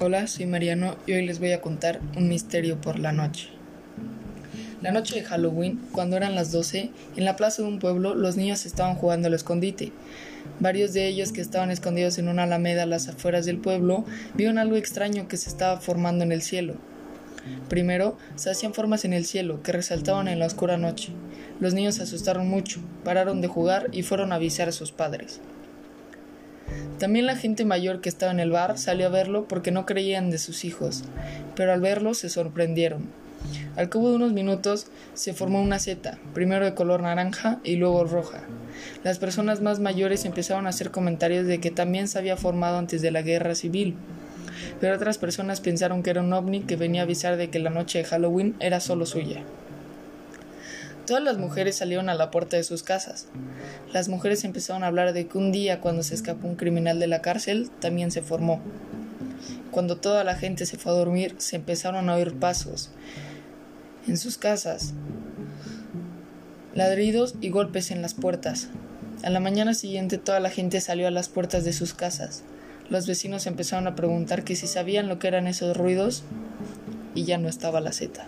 Hola, soy Mariano y hoy les voy a contar un misterio por la noche. La noche de Halloween, cuando eran las 12, en la plaza de un pueblo los niños estaban jugando al escondite. Varios de ellos que estaban escondidos en una alameda a las afueras del pueblo vieron algo extraño que se estaba formando en el cielo. Primero, se hacían formas en el cielo que resaltaban en la oscura noche. Los niños se asustaron mucho, pararon de jugar y fueron a avisar a sus padres. También la gente mayor que estaba en el bar salió a verlo porque no creían de sus hijos, pero al verlo se sorprendieron. Al cabo de unos minutos se formó una seta, primero de color naranja y luego roja. Las personas más mayores empezaron a hacer comentarios de que también se había formado antes de la guerra civil, pero otras personas pensaron que era un ovni que venía a avisar de que la noche de Halloween era solo suya. Todas las mujeres salieron a la puerta de sus casas. Las mujeres empezaron a hablar de que un día cuando se escapó un criminal de la cárcel también se formó. Cuando toda la gente se fue a dormir se empezaron a oír pasos en sus casas, ladridos y golpes en las puertas. A la mañana siguiente toda la gente salió a las puertas de sus casas. Los vecinos empezaron a preguntar que si sabían lo que eran esos ruidos y ya no estaba la seta.